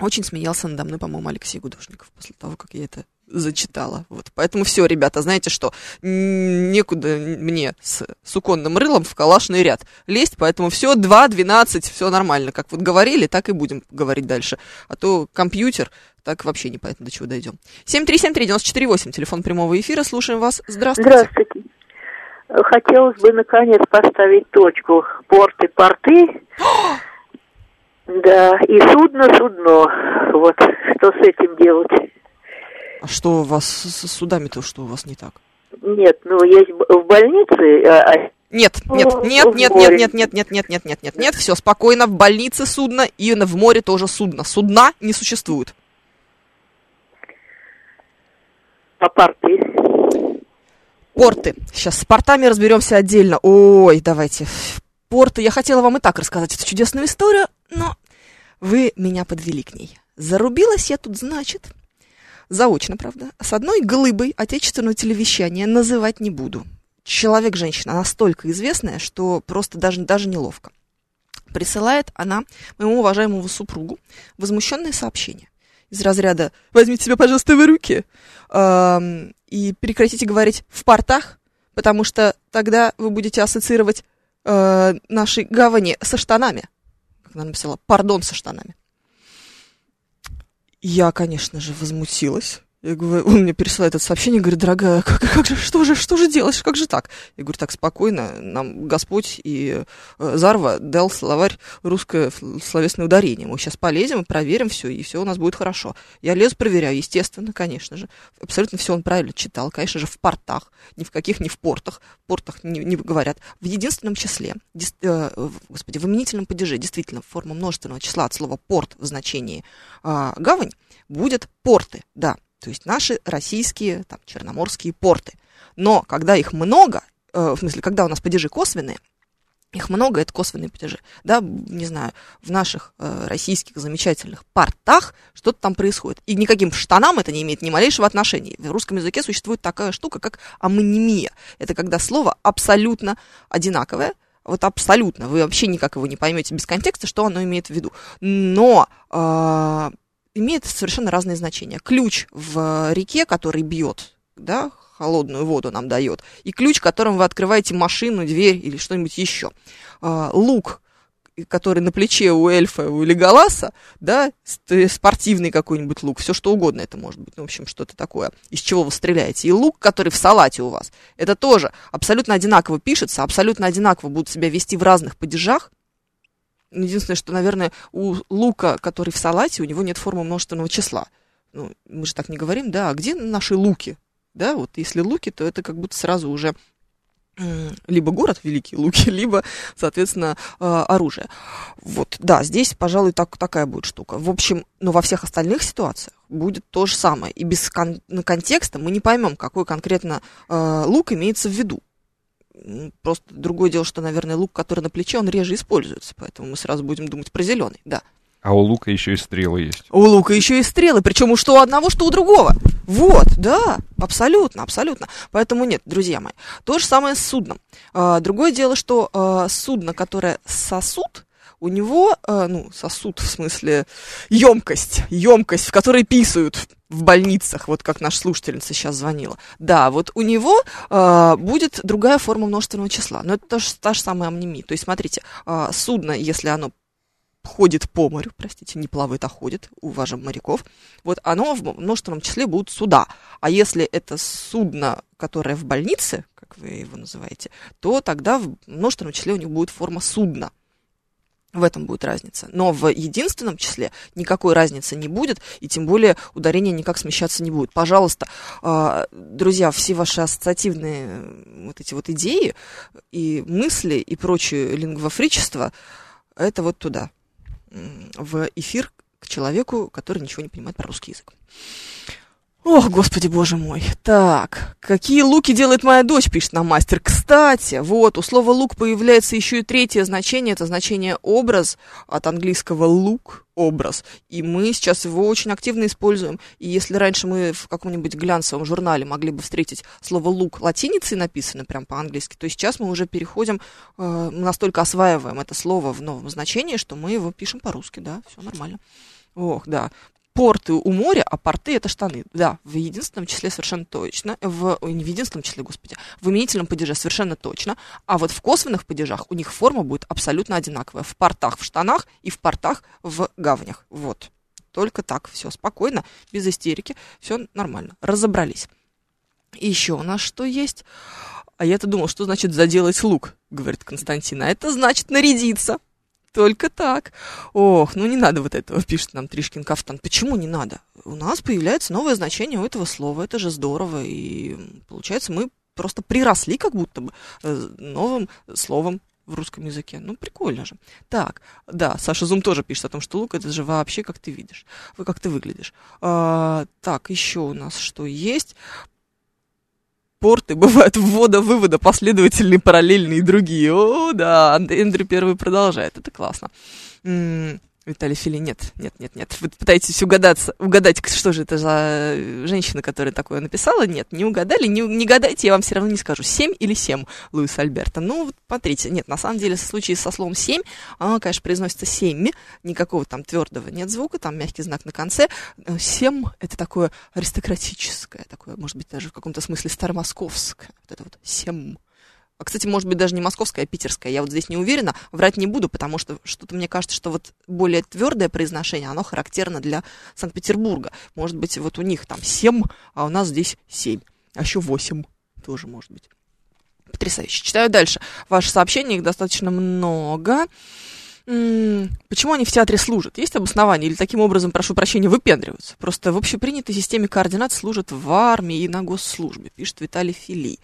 Очень смеялся надо мной, по-моему, Алексей Гудошников после того, как я это зачитала. Вот. Поэтому все, ребята, знаете что, некуда мне с суконным рылом в калашный ряд лезть, поэтому все, 2, 12, все нормально. Как вот говорили, так и будем говорить дальше. А то компьютер, так вообще непонятно, до чего дойдем. 7373948, телефон прямого эфира, слушаем вас. Здравствуйте. Здравствуйте. Хотелось бы, наконец, поставить точку. Порты, порты. Да, и судно, судно. Вот, что с этим делать? А что у вас с судами-то, что у вас не так? Нет, ну, есть в больнице... А... Нет, нет, нет, нет, нет, нет, нет, нет, нет, нет, нет, нет, нет, все спокойно, в больнице судно и в море тоже судно. Судна не существует. А порты? Порты. Сейчас с портами разберемся отдельно. Ой, давайте. Порты. Я хотела вам и так рассказать эту чудесную историю, но вы меня подвели к ней. Зарубилась я тут, значит, заочно, правда, с одной глыбой отечественного телевещания называть не буду. Человек-женщина настолько известная, что просто даже, даже неловко. Присылает она моему уважаемому супругу возмущенное сообщение из разряда «Возьмите себя, пожалуйста, в руки и прекратите говорить в портах, потому что тогда вы будете ассоциировать э, наши гавани со штанами» она написала «пардон со штанами». Я, конечно же, возмутилась. Я говорю, он мне пересылает это сообщение, говорит, дорогая, как, как же, что же, что же делаешь, как же так? Я говорю, так, спокойно, нам Господь и э, Зарва дал словарь русское словесное ударение. Мы сейчас полезем проверим все, и все у нас будет хорошо. Я лезу, проверяю, естественно, конечно же. Абсолютно все он правильно читал, конечно же, в портах, ни в каких, ни в портах. В портах не, не говорят. В единственном числе, дис, э, господи, в именительном падеже, действительно, форма множественного числа от слова порт в значении э, гавань будет порты, да. То есть наши российские там, черноморские порты. Но когда их много, э, в смысле, когда у нас падежи косвенные, их много, это косвенные падежи. Да, не знаю, в наших э, российских замечательных портах что-то там происходит. И никаким штанам это не имеет ни малейшего отношения. В русском языке существует такая штука, как амонимия. Это когда слово абсолютно одинаковое, вот абсолютно, вы вообще никак его не поймете без контекста, что оно имеет в виду. Но э, имеет совершенно разные значения. Ключ в реке, который бьет, да, холодную воду нам дает, и ключ, которым вы открываете машину, дверь или что-нибудь еще. А, лук, который на плече у эльфа у Леголаса, да, спортивный какой-нибудь лук, все что угодно это может быть, ну, в общем, что-то такое, из чего вы стреляете. И лук, который в салате у вас, это тоже абсолютно одинаково пишется, абсолютно одинаково будут себя вести в разных падежах, Единственное, что, наверное, у лука, который в салате, у него нет формы множественного числа. Ну, мы же так не говорим, да, а где наши луки? Да, вот если луки, то это как будто сразу уже либо город Великие Луки, либо, соответственно, а, оружие. Вот, да, здесь, пожалуй, так, такая будет штука. В общем, но во всех остальных ситуациях будет то же самое. И без кон- контекста мы не поймем, какой конкретно э, лук имеется в виду. Просто другое дело, что, наверное, лук, который на плече, он реже используется, поэтому мы сразу будем думать про зеленый, да. А у лука еще и стрелы есть. У лука еще и стрелы, причем что у одного, что у другого. Вот, да, абсолютно, абсолютно. Поэтому нет, друзья мои. То же самое с судном. А, другое дело, что а, судно, которое сосуд, у него, а, ну, сосуд в смысле емкость, емкость, в которой писают в больницах, вот как наш слушательница сейчас звонила. Да, вот у него э, будет другая форма множественного числа, но это тоже та же самая амнемия. То есть, смотрите, э, судно, если оно ходит по морю, простите, не плавает, а ходит, уважаем моряков, вот оно в множественном числе будут суда. А если это судно, которое в больнице, как вы его называете, то тогда в множественном числе у них будет форма судна. В этом будет разница. Но в единственном числе никакой разницы не будет, и тем более ударение никак смещаться не будет. Пожалуйста, а, друзья, все ваши ассоциативные вот эти вот идеи и мысли и прочее лингвофричество, это вот туда, в эфир к человеку, который ничего не понимает про русский язык. Ох, господи, боже мой. Так, какие луки делает моя дочь, пишет нам мастер. Кстати, вот, у слова лук появляется еще и третье значение, это значение образ, от английского лук, образ. И мы сейчас его очень активно используем. И если раньше мы в каком-нибудь глянцевом журнале могли бы встретить слово лук латиницей написано прям по-английски, то сейчас мы уже переходим, э, настолько осваиваем это слово в новом значении, что мы его пишем по-русски, да, все нормально. Ох, да порты у моря, а порты это штаны. Да, в единственном числе совершенно точно. В, не в единственном числе, господи, в именительном падеже совершенно точно. А вот в косвенных падежах у них форма будет абсолютно одинаковая. В портах в штанах и в портах в гавнях. Вот. Только так, все спокойно, без истерики, все нормально. Разобрались. И еще у нас что есть? А я-то думал, что значит заделать лук, говорит Константин. А это значит нарядиться. Только так. Ох, ну не надо вот этого, пишет нам Тришкин Кафтан. Почему не надо? У нас появляется новое значение у этого слова. Это же здорово. И получается, мы просто приросли как будто бы э, новым словом в русском языке. Ну, прикольно же. Так, да, Саша Зум тоже пишет о том, что лук это же вообще как ты видишь, вы как ты выглядишь. А, так, еще у нас что есть? Порты бывают ввода-вывода, последовательные, параллельные и другие. О, да, Эндрю первый продолжает, это классно. Виталий Фили, нет, нет, нет, нет. Вы пытаетесь угадаться, угадать, что же это за женщина, которая такое написала. Нет, не угадали, не, не гадайте, я вам все равно не скажу. Семь или семь, Луис Альберта. Ну, вот смотрите, нет, на самом деле, в случае со словом семь, оно, конечно, произносится семь, никакого там твердого нет звука, там мягкий знак на конце. Семь — это такое аристократическое, такое, может быть, даже в каком-то смысле старомосковское. Вот это вот семь. А, кстати, может быть, даже не московская, а питерская. Я вот здесь не уверена. Врать не буду, потому что что-то мне кажется, что вот более твердое произношение, оно характерно для Санкт-Петербурга. Может быть, вот у них там 7, а у нас здесь 7. А еще 8 тоже может быть. Потрясающе. Читаю дальше. Ваши сообщения, их достаточно много. Почему они в театре служат? Есть обоснование? Или таким образом, прошу прощения, выпендриваются? Просто в общепринятой системе координат служат в армии и на госслужбе, пишет Виталий Филий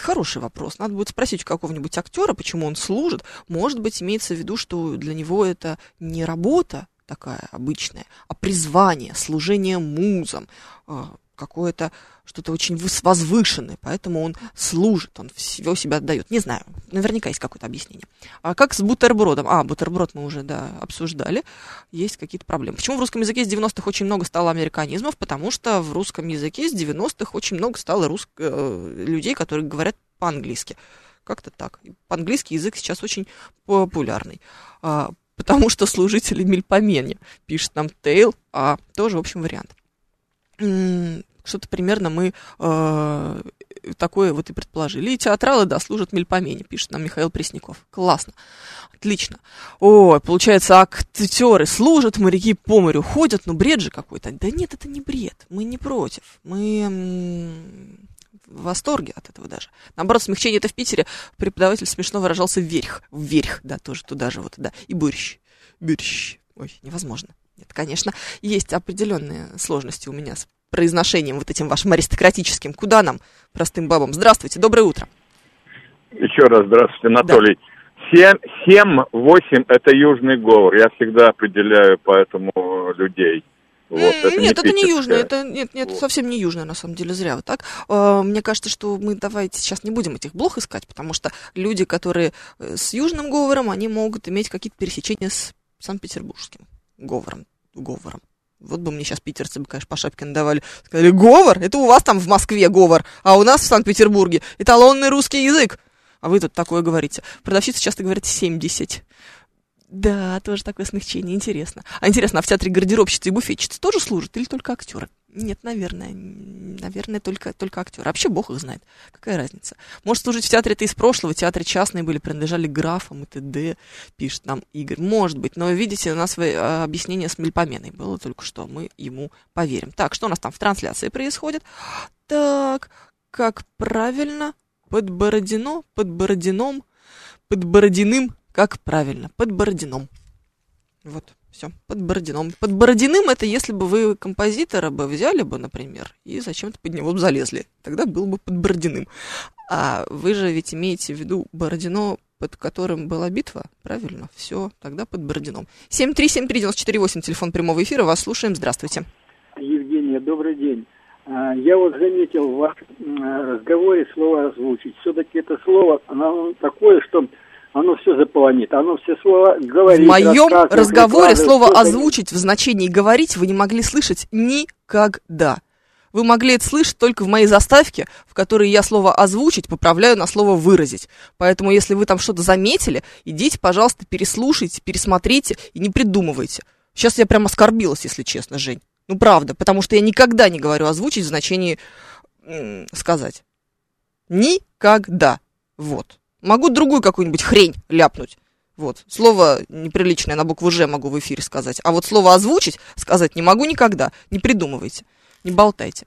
хороший вопрос. Надо будет спросить у какого-нибудь актера, почему он служит. Может быть, имеется в виду, что для него это не работа такая обычная, а призвание, служение музам, а, какое-то что-то очень возвышенное, поэтому он служит, он всего себя отдает. Не знаю, наверняка есть какое-то объяснение. А как с бутербродом? А, бутерброд мы уже, да, обсуждали. Есть какие-то проблемы. Почему в русском языке с 90-х очень много стало американизмов? Потому что в русском языке с 90-х очень много стало рус... Э, людей, которые говорят по-английски. Как-то так. По-английски язык сейчас очень популярный. А, потому что служители мельпомене, пишет нам Тейл, а тоже, в общем, вариант что-то примерно мы э, такое вот и предположили. И театралы, да, служат мельпомене, пишет нам Михаил Пресняков. Классно. Отлично. Ой, получается, актеры служат, моряки по морю ходят, ну бред же какой-то. Да нет, это не бред, мы не против. Мы в восторге от этого даже. Наоборот, смягчение это в Питере. Преподаватель смешно выражался вверх. Вверх, да, тоже туда же вот, да. И борщ. Борщ. Ой, невозможно. Нет, конечно, есть определенные сложности у меня с произношением вот этим вашим аристократическим. Куда нам, простым бабам? Здравствуйте, доброе утро. Еще раз здравствуйте, Анатолий. Семь, восемь – это южный говор. Я всегда определяю поэтому людей. Вот, это нет, не это не южное, это нет, нет, вот. совсем не южное, на самом деле, зря вот так. А, мне кажется, что мы давайте сейчас не будем этих блох искать, потому что люди, которые э, с южным говором, они могут иметь какие-то пересечения с Санкт-Петербургским говором, говором. Вот бы мне сейчас питерцы бы, конечно, по шапке надавали. Сказали, говор? Это у вас там в Москве говор, а у нас в Санкт-Петербурге эталонный русский язык. А вы тут такое говорите. Продавщица часто говорит 70. Да, тоже такое смягчение, интересно. А интересно, а в театре гардеробщицы и буфетчицы тоже служат или только актеры? Нет, наверное. Наверное, только, только актеры. вообще бог их знает. Какая разница? Может, служить в театре это из прошлого. Театры частные были, принадлежали графам и т.д., пишет нам Игорь. Может быть. Но, видите, у нас а, объяснение с Мельпоменой было только что. Мы ему поверим. Так, что у нас там в трансляции происходит? Так, как правильно? Под Бородино, под Бородином, под Бородиным как правильно? Под Бородином. Вот, все, под Бородином. Под Бородиным это если бы вы композитора бы взяли бы, например, и зачем-то под него залезли. Тогда был бы под Бородиным. А вы же ведь имеете в виду Бородино под которым была битва, правильно, все, тогда под Бородином. 7373948, телефон прямого эфира, вас слушаем, здравствуйте. Евгения, добрый день. А, я вот заметил в вашем разговоре слово «озвучить». Все-таки это слово, оно такое, что оно все заполонит, оно все слова говорит. В моем разговоре слово «озвучить» в значении «говорить» вы не могли слышать никогда. Вы могли это слышать только в моей заставке, в которой я слово «озвучить» поправляю на слово «выразить». Поэтому, если вы там что-то заметили, идите, пожалуйста, переслушайте, пересмотрите и не придумывайте. Сейчас я прям оскорбилась, если честно, Жень. Ну, правда, потому что я никогда не говорю «озвучить» в значении «сказать». Никогда. Вот. Могу другую какую-нибудь хрень ляпнуть. Вот. Слово неприличное на букву «Ж» могу в эфире сказать. А вот слово «озвучить» сказать не могу никогда. Не придумывайте. Не болтайте.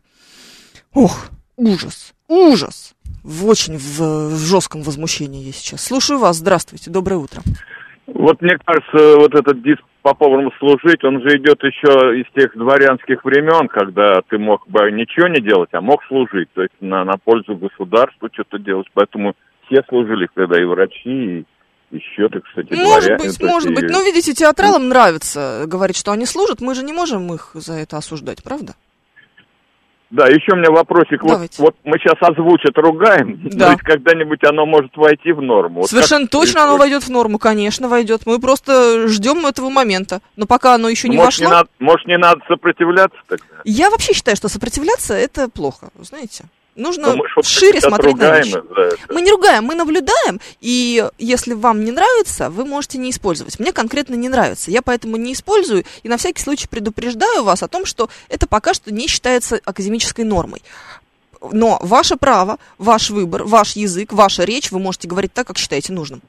Ох, ужас, ужас. В очень в, в жестком возмущении я сейчас. Слушаю вас. Здравствуйте. Доброе утро. Вот мне кажется, вот этот диск по-поварному служить, он же идет еще из тех дворянских времен, когда ты мог бы ничего не делать, а мог служить, то есть на, на пользу государству что-то делать. Поэтому все служили тогда и врачи, и еще, так кстати, Может дворяне, быть, может и... быть. Но, видите, театралам нравится говорить, что они служат. Мы же не можем их за это осуждать, правда? Да, еще у меня вопросик. Вот, вот мы сейчас озвучат, ругаем, да. но ведь когда-нибудь оно может войти в норму. Вот Совершенно точно оно войдет в норму, конечно, войдет. Мы просто ждем этого момента. Но пока оно еще не может, вошло... Не надо, может, не надо сопротивляться тогда? Я вообще считаю, что сопротивляться это плохо, знаете. Нужно ну, шире смотреть на вещи. Мы не ругаем, мы наблюдаем, и если вам не нравится, вы можете не использовать. Мне конкретно не нравится, я поэтому не использую, и на всякий случай предупреждаю вас о том, что это пока что не считается академической нормой. Но ваше право, ваш выбор, ваш язык, ваша речь, вы можете говорить так, как считаете нужным.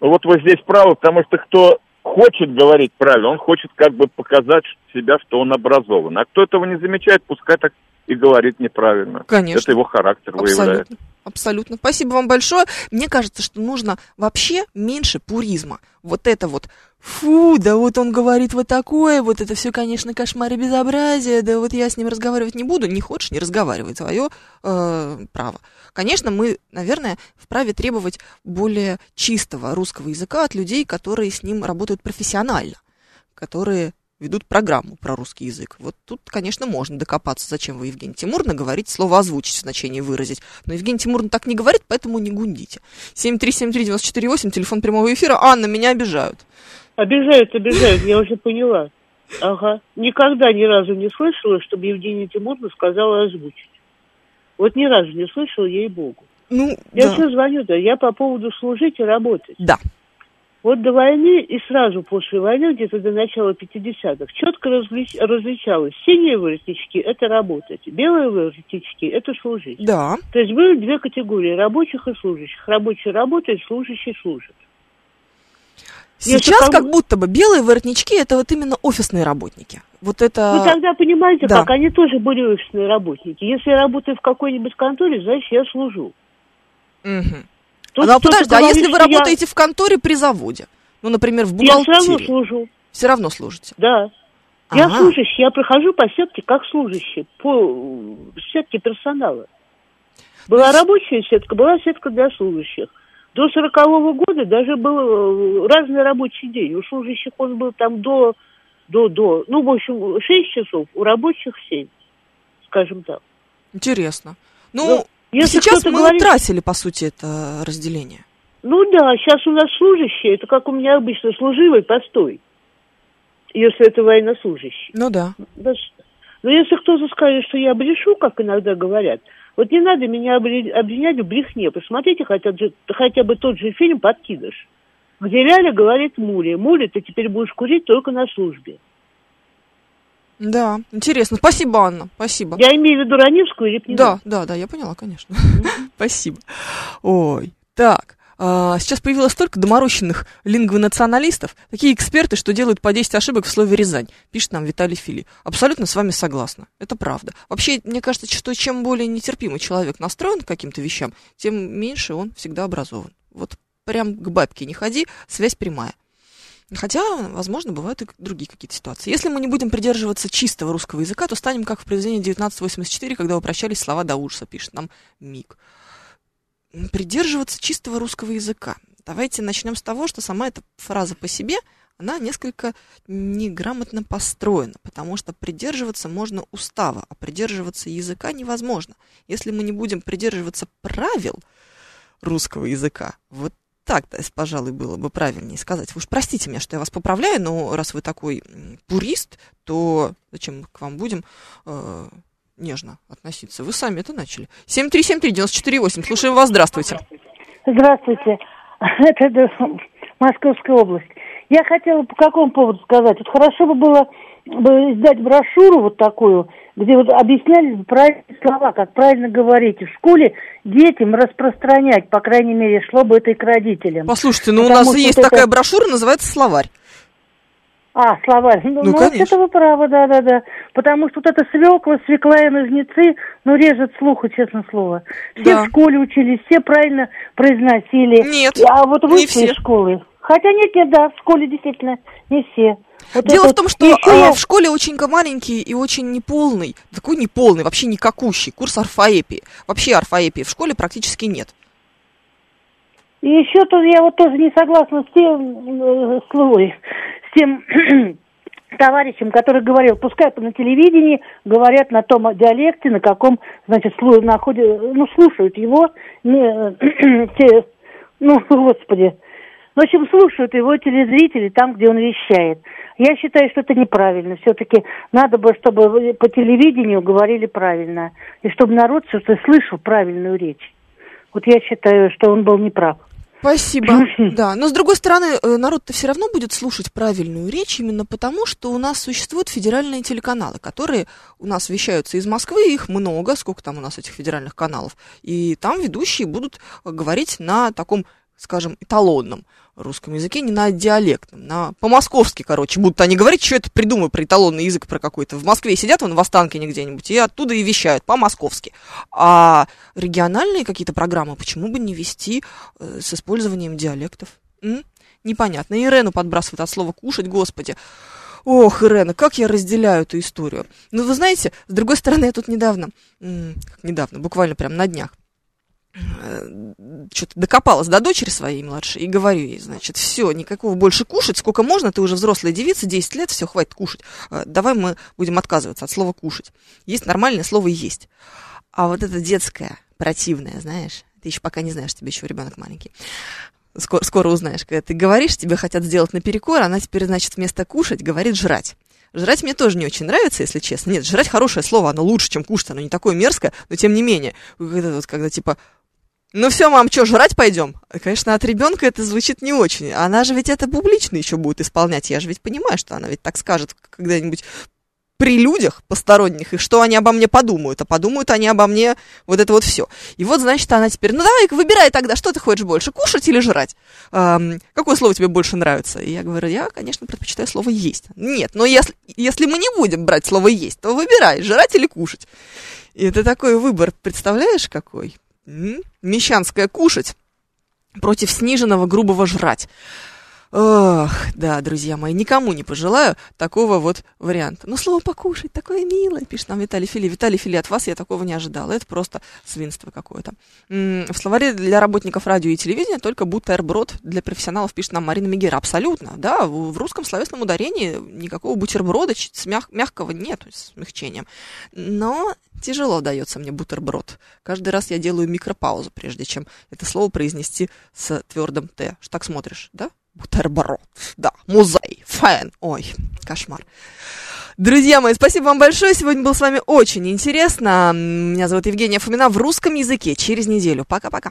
Вот вы здесь правы, потому что кто хочет говорить правильно, он хочет как бы показать себя, что он образован. А кто этого не замечает, пускай так и говорит неправильно. Конечно. Это его характер Абсолютно. выявляет. Абсолютно. Спасибо вам большое. Мне кажется, что нужно вообще меньше пуризма. Вот это вот, фу, да вот он говорит вот такое, вот это все, конечно, кошмар и безобразие, да вот я с ним разговаривать не буду. Не хочешь, не разговаривай, твое э, право. Конечно, мы, наверное, вправе требовать более чистого русского языка от людей, которые с ним работают профессионально, которые ведут программу про русский язык. Вот тут, конечно, можно докопаться, зачем вы, Евгений Тимурно, говорите слово «озвучить» в значении «выразить». Но Евгений Тимурно так не говорит, поэтому не гундите. 7373948, телефон прямого эфира. Анна, меня обижают. Обижают, обижают, я уже поняла. Ага. Никогда ни разу не слышала, чтобы Евгения Тимурна сказала «озвучить». Вот ни разу не слышала, ей-богу. Ну, я да. все звоню, да, я по поводу служить и работать. Да. Вот до войны и сразу после войны, где-то до начала 50-х, четко различ, различалось. Синие воротнички – это работать, белые воротнички – это служить. Да. То есть были две категории – рабочих и служащих. Рабочие работают, служащие служат. Сейчас как... будто бы белые воротнички – это вот именно офисные работники. Вот это... Ну тогда понимаете, да. как они тоже были офисные работники. Если я работаю в какой-нибудь конторе, значит, я служу. Угу. Тут ну, а подожди, а если вы работаете я... в конторе при заводе? Ну, например, в бухгалтерии. Я все равно служу. Все равно служите? Да. Ага. Я служащий, я прохожу по сетке как служащий, по сетке персонала. Была рабочая сетка, была сетка для служащих. До сорокового года даже был э, разный рабочий день. У служащих он был там до, до, до, ну, в общем, 6 часов, у рабочих 7, скажем так. Интересно. Ну, ну если сейчас мы говорит... утратили, по сути, это разделение. Ну да, сейчас у нас служащие, это как у меня обычно служивый постой, если это военнослужащий. Ну да. Но если кто-то скажет, что я брешу, как иногда говорят, вот не надо меня обвинять в брехне. Посмотрите хотя, хотя бы тот же фильм «Подкидыш», где Ляля говорит Муле, Муле, ты теперь будешь курить только на службе. Да, интересно. Спасибо, Анна, спасибо. Я имею в виду Раневскую или Пнина? Да, да, да, я поняла, конечно. Спасибо. Ой, так. А, сейчас появилось столько доморощенных лингвонационалистов, такие эксперты, что делают по 10 ошибок в слове «Рязань», пишет нам Виталий Фили. Абсолютно с вами согласна, это правда. Вообще, мне кажется, что чем более нетерпимый человек настроен к каким-то вещам, тем меньше он всегда образован. Вот прям к бабке не ходи, связь прямая. Хотя, возможно, бывают и другие какие-то ситуации. Если мы не будем придерживаться чистого русского языка, то станем как в произведении 1984, когда упрощались слова до ужаса, пишет нам Мик. Придерживаться чистого русского языка. Давайте начнем с того, что сама эта фраза по себе, она несколько неграмотно построена, потому что придерживаться можно устава, а придерживаться языка невозможно. Если мы не будем придерживаться правил русского языка, вот так-то, пожалуй, было бы правильнее сказать. Вы уж простите меня, что я вас поправляю, но раз вы такой пурист, то зачем мы к вам будем э, нежно относиться? Вы сами это начали. 7373948, слушаем вас, здравствуйте. Здравствуйте, это Московская область. Я хотела по какому поводу сказать. Вот хорошо бы было бы издать брошюру вот такую, где вот объясняли правильные слова, как правильно говорить. В школе детям распространять, по крайней мере, шло бы это и к родителям. Послушайте, ну Потому у нас есть вот такая это... брошюра, называется «Словарь». А, словарь. Ну, ну, ну конечно. это вы правы, да-да-да. Потому что вот это свекла, свекла и ножницы, ну, режет слуха, честно слово. Все да. в школе учились, все правильно произносили. Нет, А вот вы все школы. Хотя нет, нет, да, в школе действительно не все. Вот Дело в том, что еще... в школе очень маленький и очень неполный, такой неполный, вообще никакущий курс орфоэпии. Вообще орфоэпии в школе практически нет. И еще тут я вот тоже не согласна с тем, э, с тем товарищем, который говорил, пускай на телевидении говорят на том диалекте, на каком, значит, находят, ну, слушают его, не, те, ну, господи, в общем, слушают его телезрители там, где он вещает. Я считаю, что это неправильно. Все-таки надо бы, чтобы по телевидению говорили правильно. И чтобы народ все-таки слышал правильную речь. Вот я считаю, что он был неправ. Спасибо. Да, но с другой стороны, э, народ-то все равно будет слушать правильную речь именно потому, что у нас существуют федеральные телеканалы, которые у нас вещаются из Москвы, их много, сколько там у нас этих федеральных каналов, и там ведущие будут говорить на таком, скажем, эталонном русском языке, не на диалектном, на по-московски, короче, будут они говорить, что это придумаю про эталонный язык, про какой-то. В Москве сидят вон в Останкине где-нибудь, и оттуда и вещают по-московски. А региональные какие-то программы почему бы не вести э, с использованием диалектов? М? Непонятно. Ирену подбрасывают от слова «кушать», господи. Ох, Ирена, как я разделяю эту историю. Ну, вы знаете, с другой стороны, я тут недавно, недавно, буквально прям на днях, что-то докопалась до дочери своей младшей и говорю ей, значит, все, никакого больше кушать, сколько можно, ты уже взрослая девица, 10 лет, все, хватит кушать. Э, давай мы будем отказываться от слова кушать. Есть нормальное слово есть. А вот это детское, противное, знаешь, ты еще пока не знаешь, тебе еще ребенок маленький. Скоро, скоро узнаешь, когда ты говоришь, тебе хотят сделать наперекор, она теперь, значит, вместо кушать говорит жрать. Жрать мне тоже не очень нравится, если честно. Нет, жрать хорошее слово, оно лучше, чем кушать, оно не такое мерзкое, но тем не менее. Вот, когда типа ну все, мам, что, жрать пойдем? Конечно, от ребенка это звучит не очень. Она же ведь это публично еще будет исполнять. Я же ведь понимаю, что она ведь так скажет когда-нибудь при людях посторонних, и что они обо мне подумают, а подумают они обо мне вот это вот все. И вот, значит, она теперь, ну давай выбирай тогда, что ты хочешь больше, кушать или жрать? Эм, какое слово тебе больше нравится? И я говорю, я, конечно, предпочитаю слово есть. Нет, но если, если мы не будем брать слово есть, то выбирай, жрать или кушать. И это такой выбор, представляешь, какой? Мещанское кушать против сниженного грубого жрать. Ох, да, друзья мои, никому не пожелаю такого вот варианта. Но слово покушать такое милое, пишет нам Виталий Фили. Виталий Фили, от вас я такого не ожидала. Это просто свинство какое-то. В словаре для работников радио и телевидения только бутерброд для профессионалов, пишет нам Марина Мегера. Абсолютно, да, в русском словесном ударении никакого бутерброда с мяг- мягкого нет, с смягчением. Но тяжело дается мне бутерброд. Каждый раз я делаю микропаузу, прежде чем это слово произнести с твердым Т. Что так смотришь, да? Бутерброд. Да, музей, фэн. Ой, кошмар. Друзья мои, спасибо вам большое. Сегодня было с вами очень интересно. Меня зовут Евгения Фомина в русском языке через неделю. Пока-пока.